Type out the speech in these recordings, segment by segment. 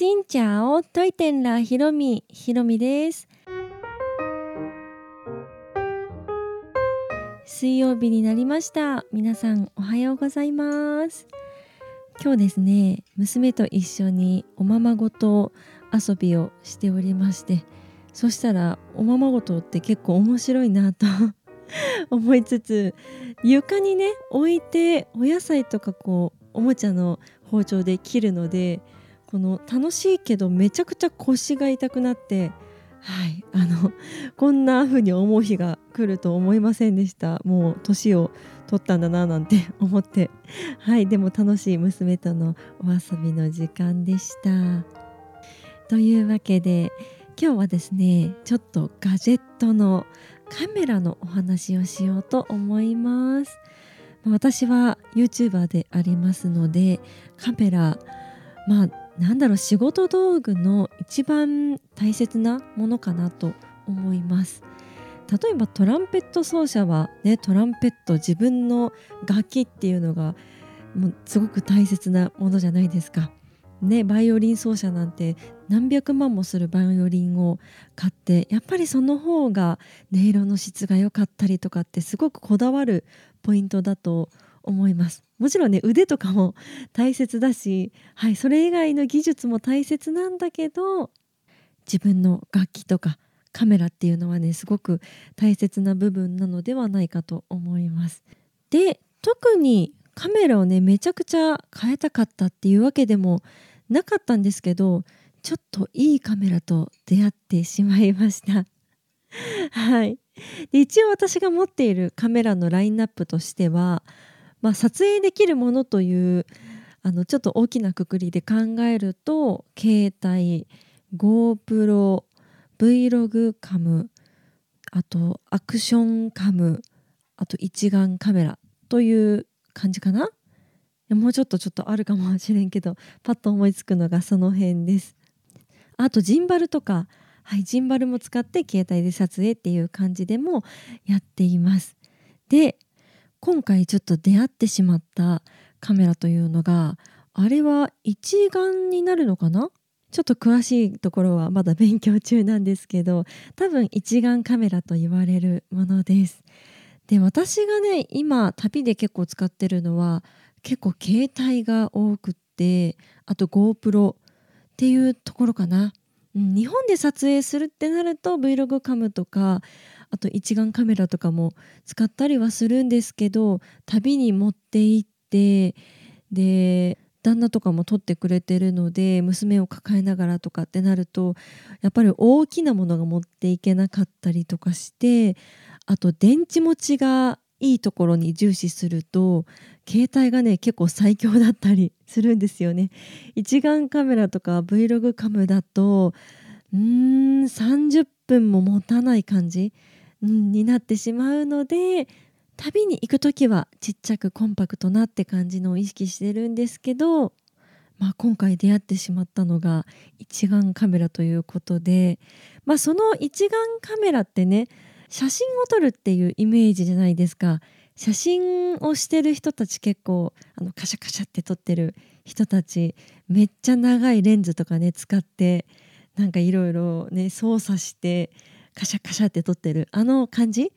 しんちゃおといてんらひろみひろみです。水曜日になりました。皆さんおはようございます。今日ですね娘と一緒におままごと遊びをしておりましてそしたらおままごとって結構面白いなと 思いつつ床にね置いてお野菜とかこうおもちゃの包丁で切るのでこの楽しいけどめちゃくちゃ腰が痛くなってはいあのこんな風に思う日が来ると思いませんでした。もう年を取ったんだななんて 思って。はいでも楽しい娘とのお遊びの時間でした。というわけで今日はですねちょっとガジェットのカメラのお話をしようと思います。私は YouTuber でありますのでカメラまあなんだろう仕事道具の一番大切なものかなと思います。例えばトランペット奏者はねトランペット自分の楽器っていうのがもうすごく大切なものじゃないですか。ね、バイオリン奏者なんて何百万もするバイオリンを買ってやっぱりその方が音色の質が良かったりとかってすごくこだわるポイントだと思います。もちろんね腕とかも大切だし、はい、それ以外の技術も大切なんだけど自分の楽器とかカメラっていうのはねすごく大切な部分なのではないかと思います。で特にカメラをねめちゃくちゃ変えたかったっていうわけでもなかったんですけどちょっといいカメラと出会ってしまいました。はい。で一応私が持っているカメラのラインナップとしては、まあ、撮影できるものというあのちょっと大きなくくりで考えると携帯 GoPro Vlog カムあとアクションカムあと一眼カメラという感じかな？もうちょっとちょっとあるかもしれんけどパッと思いつくのがその辺です。あとジンバルとか。はいジンバルも使って携帯で撮影っていう感じでもやっています。で今回ちょっと出会ってしまったカメラというのがあれは一眼になるのかな？ちょっと詳しいところはまだ勉強中なんですけど多分一眼カメラと言われるものです。で私がね今旅で結構使ってるのは結構携帯が多くってあと GoPro っていうところかな、日本で撮影するってなると Vlog カムとかあと一眼カメラとかも使ったりはするんですけど旅に持って行ってで旦那とかも撮ってくれてるので娘を抱えながらとかってなるとやっぱり大きなものが持っていけなかったりとかしてあと電池持ちがいいところに重視すると携帯がね結構最強だったりするんですよね。一眼カメラとか Vlog カムだとうーん30分も持たない感じ、うん、になってしまうので旅に行く時はちっちゃくコンパクトなって感じのを意識してるんですけど、まあ、今回出会ってしまったのが一眼カメラということで、まあ、その一眼カメラってね写真を撮るっていうイメージじゃないですか。写真をしてる人たち結構あのカシャカシャって撮ってる人たちめっちゃ長いレンズとかね使ってなんかいろいろね操作してカシャカシャって撮ってる。あの感じ？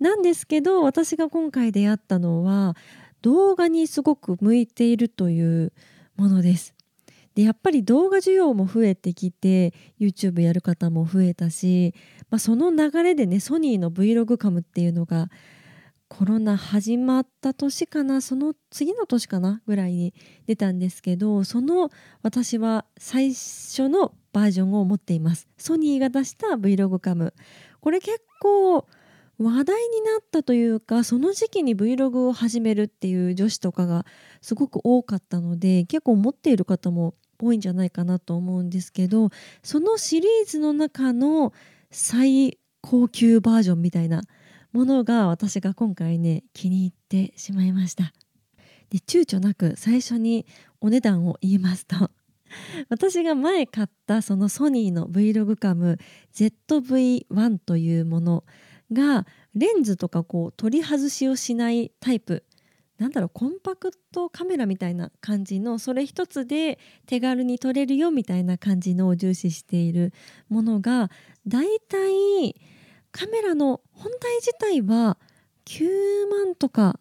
なんですけど私が今回出会ったのは動画にすごく向いているというものです。でやっぱり動画需要も増えてきて YouTube やる方も増えたし、まあ、その流れでねソニーの Vlog カムっていうのがコロナ始まった年かなその次の年かなぐらいに出たんですけどその私は最初のバージョンを持っています。ソニーが出した Vlog カム。これ結構話題になったというかその時期に Vlog を始めるっていう女子とかがすごく多かったので結構持っている方も多いんじゃないかなと思うんですけどそのシリーズの中の最高級バージョンみたいなものが私が今回ね気に入ってしまいました。で躊躇なく最初にお値段を言いますと 私が前買ったそのソニーの Vlog カム ZV-1 というものがレンズとかこう取り外しをしないタイプなんだろうコンパクトカメラみたいな感じのそれ一つで手軽に撮れるよみたいな感じのを重視しているものがだいたいカメラの本体自体は9万とか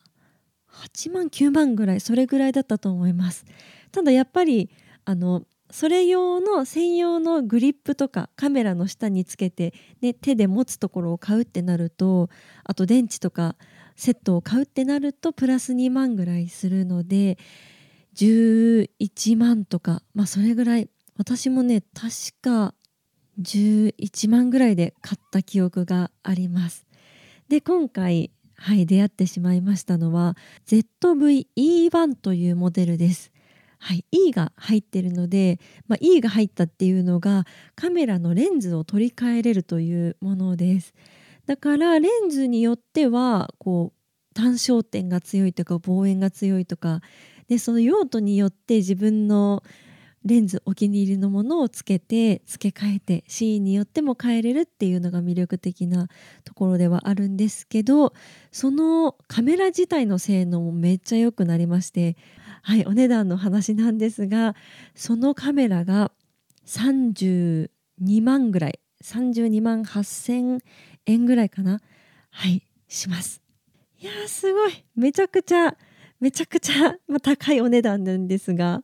8万9万ぐらいそれぐらいだったと思います。ただやっぱりあのそれ用の専用のグリップとかカメラの下につけて、ね、手で持つところを買うってなるとあと電池とかセットを買うってなるとプラス2万ぐらいするので11万とかまあそれぐらい。私もね確か11万ぐらいで買った記憶があります。で今回はい出会ってしまいましたのは ZV-E1 というモデルです。はい、E が入ってるので、まあ、E が入ったっていうのがカメラのレンズを取り替えれるというものです。だからレンズによってはこう単焦点が強いとか望遠が強いとかでその用途によって自分のレンズお気に入りのものをつけて付け替えてシーンによっても変えれるっていうのが魅力的なところではあるんですけどそのカメラ自体の性能もめっちゃ良くなりましてはいお値段の話なんですがそのカメラが32万ぐらい32万8000円ぐらいかなはいします。いやーすごい。めちゃくちゃめちゃくちゃ、ま高いお値段なんですが、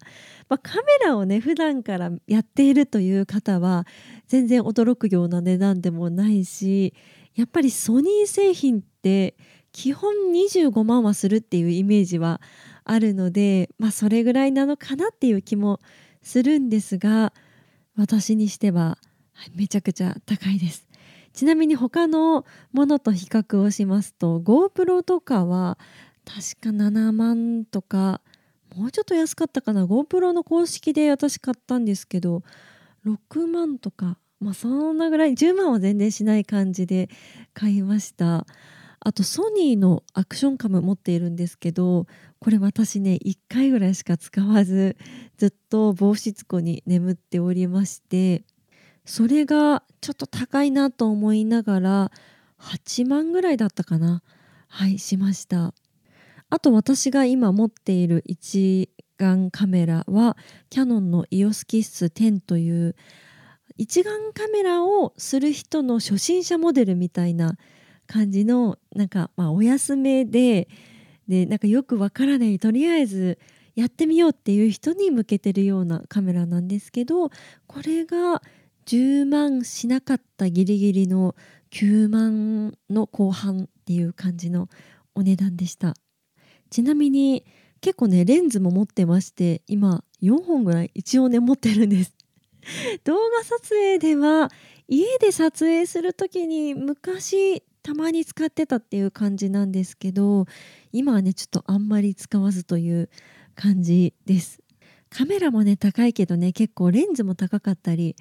まあ、カメラをね普段からやっているという方は全然驚くような値段でもないしやっぱりソニー製品って基本25万はするっていうイメージはあるので、まあ、それぐらいなのかなっていう気もするんですが私にしてはめちゃくちゃ高いです。ちなみに他のものと比較をしますと GoPro とかは確か7万とかもうちょっと安かったかな。GoPro の公式で私買ったんですけど6万とかまあそんなぐらい10万は全然しない感じで買いました。あとソニーのアクションカム持っているんですけどこれ私ね1回ぐらいしか使わずずっと防湿庫に眠っておりましてそれがちょっと高いなと思いながら8万ぐらいだったかな。はいしました。あと私が今持っている一眼カメラはキヤノンの EOS キッス10という一眼カメラをする人の初心者モデルみたいな感じのなんかまあお安めででなんかよくわからないとりあえずやってみようっていう人に向けてるようなカメラなんですけどこれが10万しなかったギリギリの9万の後半っていう感じのお値段でした。ちなみに結構ねレンズも持ってまして今4本ぐらい一応ね持ってるんです。動画撮影では家で撮影する時に昔たまに使ってたっていう感じなんですけど今はねちょっとあんまり使わずという感じです。カメラもね高いけどね結構レンズも高かったり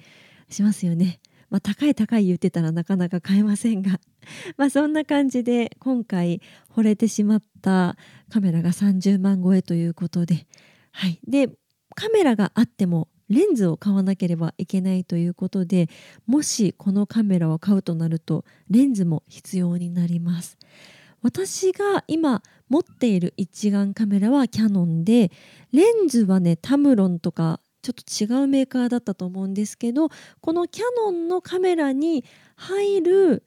しますよね。まあ、高い高い言ってたらなかなか買えませんが。まそんな感じで今回惚れてしまったカメラが30万超えということで、はい、でカメラがあってもレンズを買わなければいけないということでもしこのカメラを買うとなるとレンズも必要になります。私が今持っている一眼カメラはキヤノンでレンズはねタムロンとかちょっと違うメーカーだったと思うんですけどこのキヤノンのカメラに入る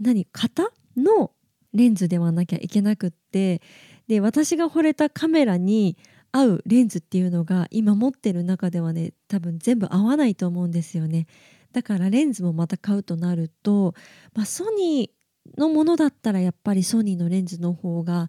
何型のレンズではなきゃいけなくってで私が惚れたカメラに合うレンズっていうのが今持ってる中ではね多分全部合わないと思うんですよね。だからレンズもまた買うとなると、まあ、ソニーのものだったらやっぱりソニーのレンズの方が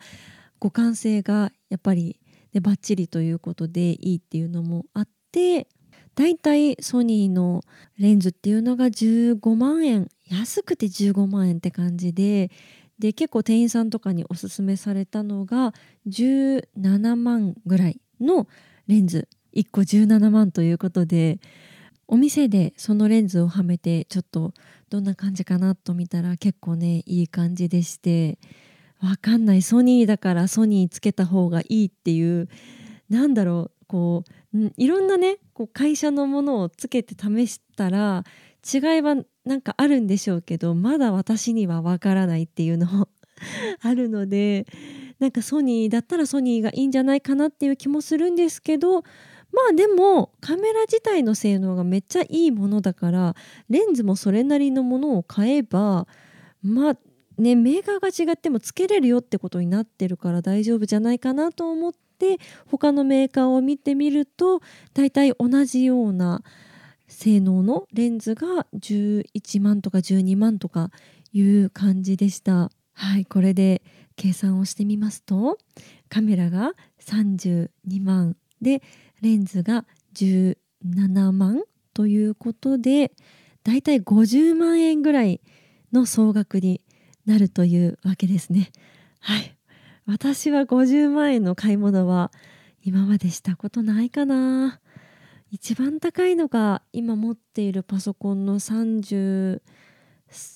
互換性がやっぱり、ね、バッチリということでいいっていうのもあってだいたいソニーのレンズっていうのが15万円。安くて15万円って感じでで結構店員さんとかにおすすめされたのが17万ぐらいのレンズ。1個17万ということでお店でそのレンズをはめてちょっとどんな感じかなと見たら結構ねいい感じでして。わかんない。ソニーだからソニーつけた方がいいっていうなんだろう。こういろんなねこう会社のものをつけて試したら違いはなんかあるんでしょうけどまだ私にはわからないっていうのも あるのでなんかソニーだったらソニーがいいんじゃないかなっていう気もするんですけどまあでもカメラ自体の性能がめっちゃいいものだからレンズもそれなりのものを買えばまあねメーカーが違ってもつけれるよってことになってるから大丈夫じゃないかなと思って他のメーカーを見てみると大体同じような性能のレンズが11万とか12万とかいう感じでした。はい、これで計算をしてみますとカメラが32万でレンズが17万ということでだいたい50万円ぐらいの総額になるというわけですね。はい。私は50万円の買い物は今までしたことないかな。一番高いのが今持っているパソコンの30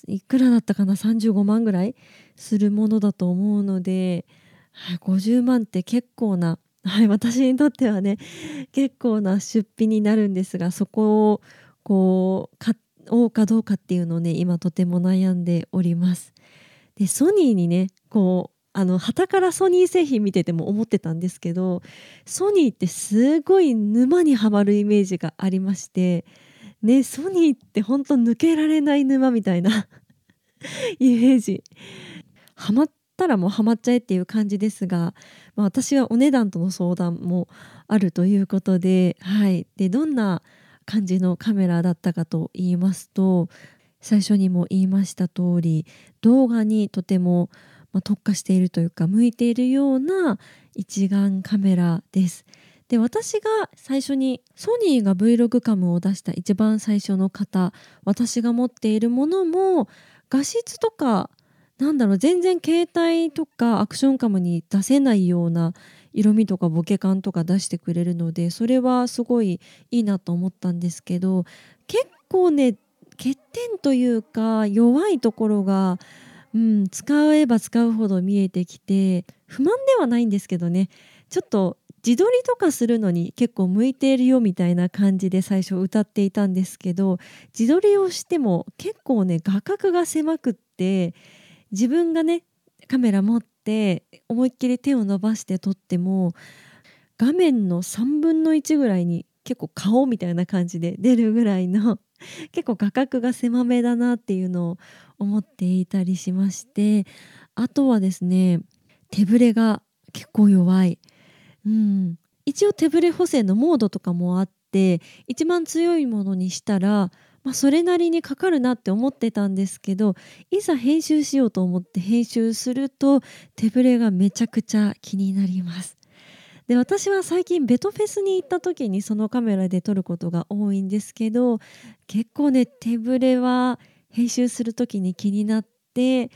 いくらだったかな？35万ぐらいするものだと思うので、はい、50万って結構な、はい、私にとってはね結構な出費になるんですがそこをこう買おうかどうかっていうのをね今とても悩んでおります。でソニーにねこあの旗からソニー製品見てても思ってたんですけどソニーってすごい沼にはまるイメージがありましてねソニーってほんと抜けられない沼みたいな イメージ。ハマったらもうハマっちゃえっていう感じですが、まあ、私はお値段との相談もあるということで,、はい、でどんな感じのカメラだったかと言いますと最初にも言いました通り動画にとてもま特化しているというか向いているような一眼カメラです。で私が最初にソニーが Vlog カムを出した一番最初の方私が持っているものも画質とかなんだろう全然携帯とかアクションカムに出せないような色味とかボケ感とか出してくれるのでそれはすごいいいなと思ったんですけど結構ね欠点というか弱いところが、うん、使えば使うほど見えてきて不満ではないんですけどね。ちょっと自撮りとかするのに結構向いているよみたいな感じで最初歌っていたんですけど自撮りをしても結構ね画角が狭くって自分がねカメラ持って思いっきり手を伸ばして撮っても画面の3分の1ぐらいに結構顔みたいな感じで出るぐらいの結構画角が狭めだなっていうのを思っていたりしましてあとはですね手ぶれが結構弱い、うん、一応手ぶれ補正のモードとかもあって一番強いものにしたら、まあ、それなりにかかるなって思ってたんですけどいざ編集しようと思って編集すると手ぶれがめちゃくちゃ気になります。で私は最近ベトフェスに行った時にそのカメラで撮ることが多いんですけど結構ね手ぶれは編集する時に気になって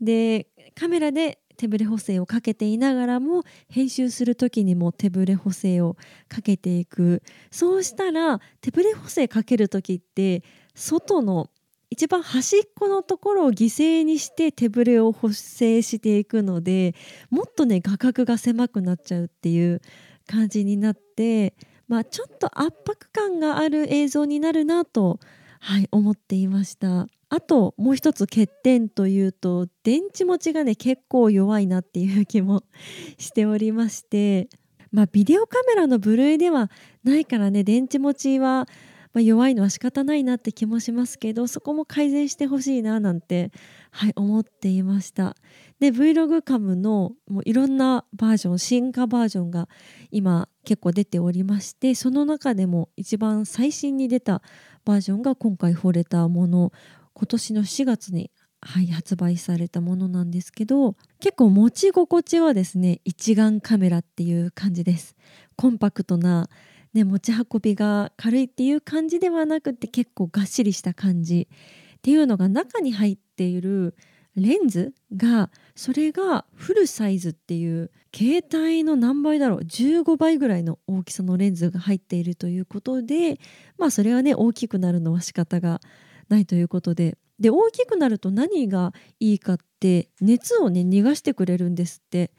でカメラで手ぶれ補正をかけていながらも編集する時にも手ぶれ補正をかけていく。そうしたら手ぶれ補正かける時って外の一番端っこのところを犠牲にして手ぶれを補正していくのでもっとね画角が狭くなっちゃうっていう感じになって、まあ、ちょっと圧迫感がある映像になるなと、はい、思っていました。あともう一つ欠点というと電池持ちがね結構弱いなっていう気もしておりましてまあビデオカメラの部類ではないからね電池持ちはまあ、弱いのは仕方ないなって気もしますけどそこも改善してほしいななんて、はい、思っていましたで Vlog カムのもういろんなバージョン進化バージョンが今結構出ておりましてその中でも一番最新に出たバージョンが今回惚れたもの今年の4月にはい、発売されたものなんですけど結構持ち心地はですね一眼カメラっていう感じです。コンパクトなね、持ち運びが軽いっていう感じではなくて結構がっしりした感じっていうのが中に入っているレンズがそれがフルサイズっていう携帯の何倍だろう15倍ぐらいの大きさのレンズが入っているということでまあそれはね大きくなるのは仕方がないということでで大きくなると何がいいかって熱をね逃がしてくれるんですって。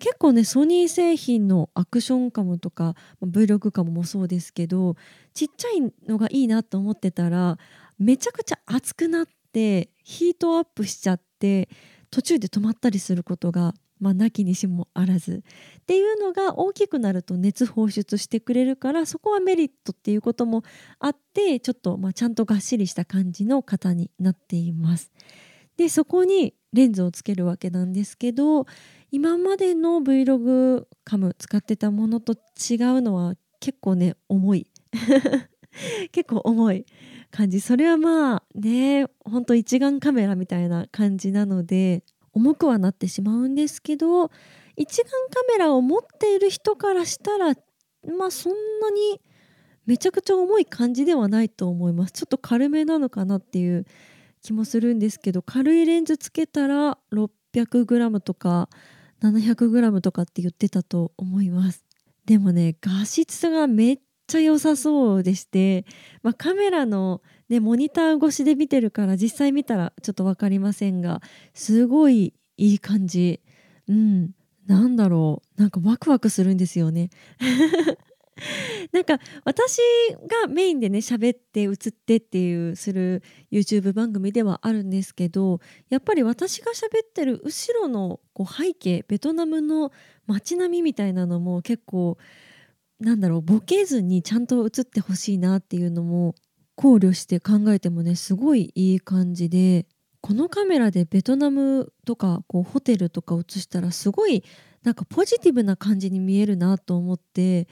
結構ねソニー製品のアクションカムとか Vlog カムもそうですけどちっちゃいのがいいなと思ってたらめちゃくちゃ熱くなってヒートアップしちゃって途中で止まったりすることがまあ、なきにしもあらず。っていうのが大きくなると熱放出してくれるからそこはメリットっていうこともあってちょっとまあちゃんとがっしりした感じの型になっています。でそこにレンズをつけるわけなんですけど今までの Vlog カム使ってたものと違うのは結構ね重い。結構重い。感じ。それはまあねほんと一眼カメラみたいな感じなので重くはなってしまうんですけど一眼カメラを持っている人からしたらまあそんなにめちゃくちゃ重い感じではないと思います。ちょっと軽めなのかなっていう気もするんですけど軽いレンズつけたら 600g とか 700g とかって言ってたと思います。でもね画質がめっちゃ良さそうでして、まあ、カメラの、ね、モニター越しで見てるから実際見たらちょっと分かりませんがすごいいい感じ。うん。なんだろう。なんかワクワクするんですよね。なんか私がメインでね喋って映ってっていうする YouTube 番組ではあるんですけどやっぱり私が喋ってる後ろのこう背景ベトナムの街並みみたいなのも結構なんだろうボケずにちゃんと映ってほしいなっていうのも考慮して考えてもねすごいいい感じでこのカメラでベトナムとかこうホテルとか映したらすごいなんかポジティブな感じに見えるなと思って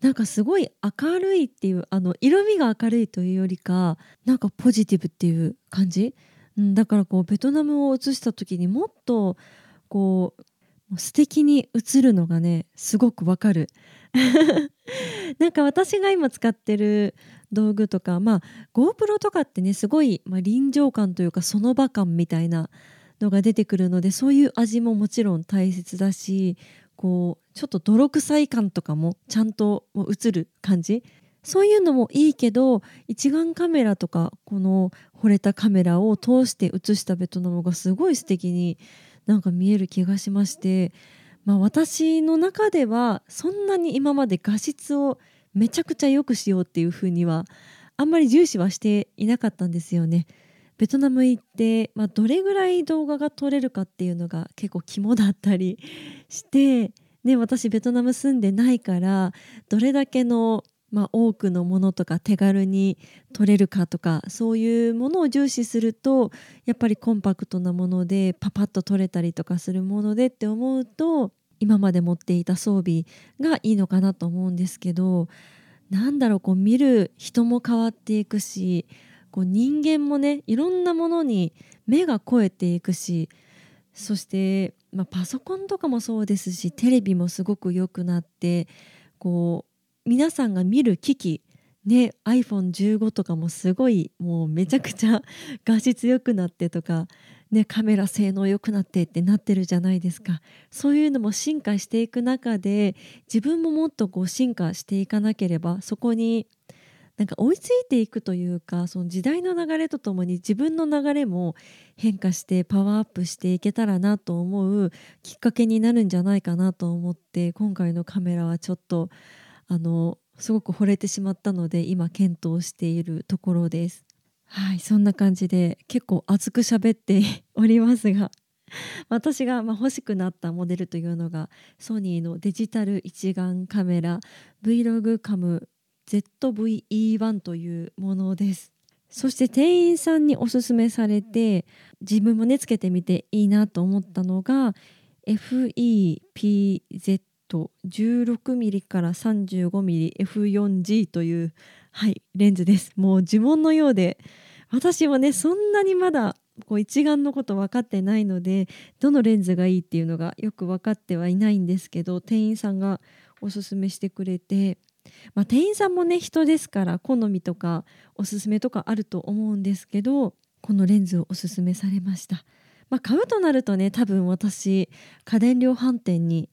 なんかすごい明るいっていうあの色味が明るいというよりかなんかポジティブっていう感じ、うん、だからこうベトナムを映した時にもっとこう素敵に映るのがねすごくわかる。なんか私が今使ってる道具とかまあ GoPro とかってねすごい、まあ、臨場感というかその場感みたいなのが出てくるのでそういう味ももちろん大切だしこうちょっと泥臭い感とかもちゃんと映る感じ。そういうのもいいけど一眼カメラとかこの惚れたカメラを通して写したベトナムがすごい素敵になんか見える気がしまして、まあ、私の中ではそんなに今まで画質をめちゃくちゃ良くしようっていうふうにはあんまり重視はしていなかったんですよね。ベトナム行って、まあ、どれぐらい動画が撮れるかっていうのが結構肝だったりして、ね、私ベトナム住んでないからどれだけの、まあ、多くのものとか手軽に撮れるかとかそういうものを重視するとやっぱりコンパクトなものでパパッと撮れたりとかするものでって思うと今まで持っていた装備がいいのかなと思うんですけどなんだろうこう見る人も変わっていくしこう人間もねいろんなものに目が肥えていくしそして、まあ、パソコンとかもそうですしテレビもすごく良くなってこう皆さんが見る機器ね iPhone15 とかもすごいもうめちゃくちゃ画質良くなってとか、ね、カメラ性能良くなってってなってるじゃないですか。そういうのも進化していく中で自分ももっとこう進化していかなければそこになんか追いついていくというかその時代の流れとともに自分の流れも変化してパワーアップしていけたらなと思うきっかけになるんじゃないかなと思って今回のカメラはちょっとあのすごく惚れてしまったので今検討しているところです。はいそんな感じで結構熱く喋っておりますが 私が欲しくなったモデルというのがソニーのデジタル一眼カメラ Vlog カム ZVE1 というものですそして店員さんにおすすめされて自分もねつけてみていいなと思ったのが FEPZ FEPZ16mm から 35mmF4G という、はい、レンズです。もう呪文のようで私はねそんなにまだこう一眼のこと分かってないのでどのレンズがいいっていうのがよく分かってはいないんですけど店員さんがおすすめしてくれてまあ、店員さんもね人ですから好みとかおすすめとかあると思うんですけどこのレンズをおすすめされました、まあ、買うとなるとね多分私家電量販店に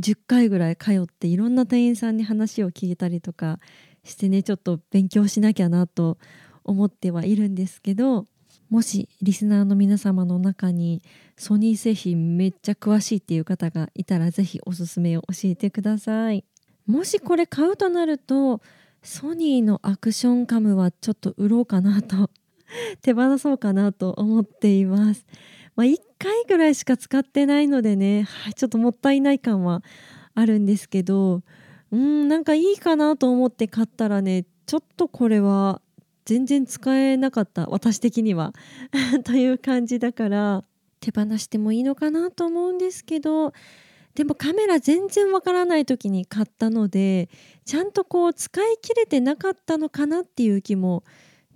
10回ぐらい通っていろんな店員さんに話を聞いたりとかしてねちょっと勉強しなきゃなと思ってはいるんですけどもしリスナーの皆様の中にソニー製品めっちゃ詳しいっていう方がいたら是非おすすめを教えてください。もしこれ買うとなるとソニーのアクションカムはちょっと売ろうかなと手放そうかなと思っています。まあ、1回ぐらいしか使ってないのでね、はい、ちょっともったいない感はあるんですけどうんなんかいいかなと思って買ったらねちょっとこれは全然使えなかった私的には。という感じだから手放してもいいのかなと思うんですけどでもカメラ全然わからない時に買ったのでちゃんとこう使い切れてなかったのかなっていう気も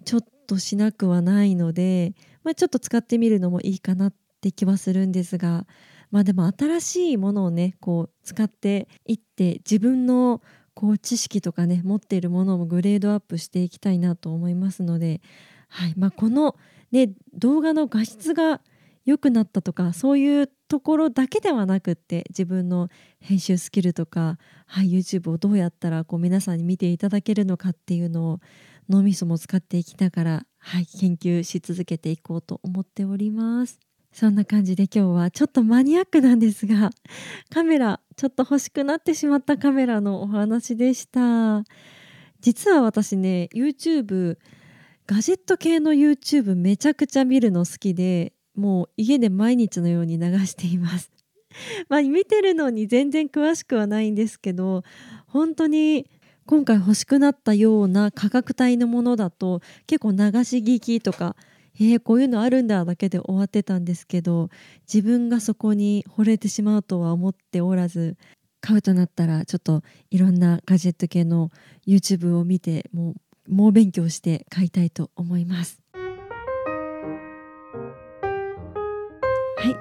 ちょっとしなくはないので、まあ、ちょっと使ってみるのもいいかなって気はするんですがまあでも新しいものをねこう使っていって自分のこう知識とかね持っているものもグレードアップしていきたいなと思いますので、はいまあ、この、ね、動画の画質が良くなったとかそういうところだけではなくって自分の編集スキルとか、はい、YouTube をどうやったらこう皆さんに見ていただけるのかっていうのを脳みそも使っていきながら、はい、研究し続けていこうと思っております。そんな感じで今日はちょっとマニアックなんですがカメラちょっと欲しくなってしまったカメラのお話でした。実は私ね YouTube ガジェット系の YouTube めちゃくちゃ見るの好きでもう家で毎日のように流しています。まあ見てるのに全然詳しくはないんですけど本当に今回欲しくなったような価格帯のものだと結構流し聞きとかえー、こういうのあるんだだけで終わってたんですけど自分がそこに惚れてしまうとは思っておらず買うとなったらちょっといろんなガジェット系の YouTube を見てもう猛勉強して買いたいと思います。はい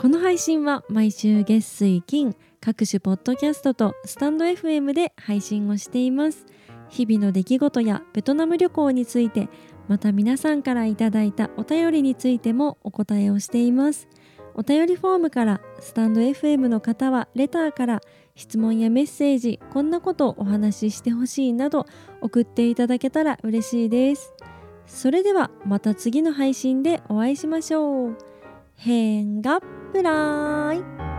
この配信は毎週月水金各種ポッドキャストとスタンド FM で配信をしています日々の出来事やベトナム旅行についてまた皆さんからいただいたお便りについてもお答えをしています。お便りフォームからスタンド FM の方はレターから質問やメッセージこんなことをお話ししてほしいなど送っていただけたら嬉しいです。それではまた次の配信でお会いしましょう。変がプライ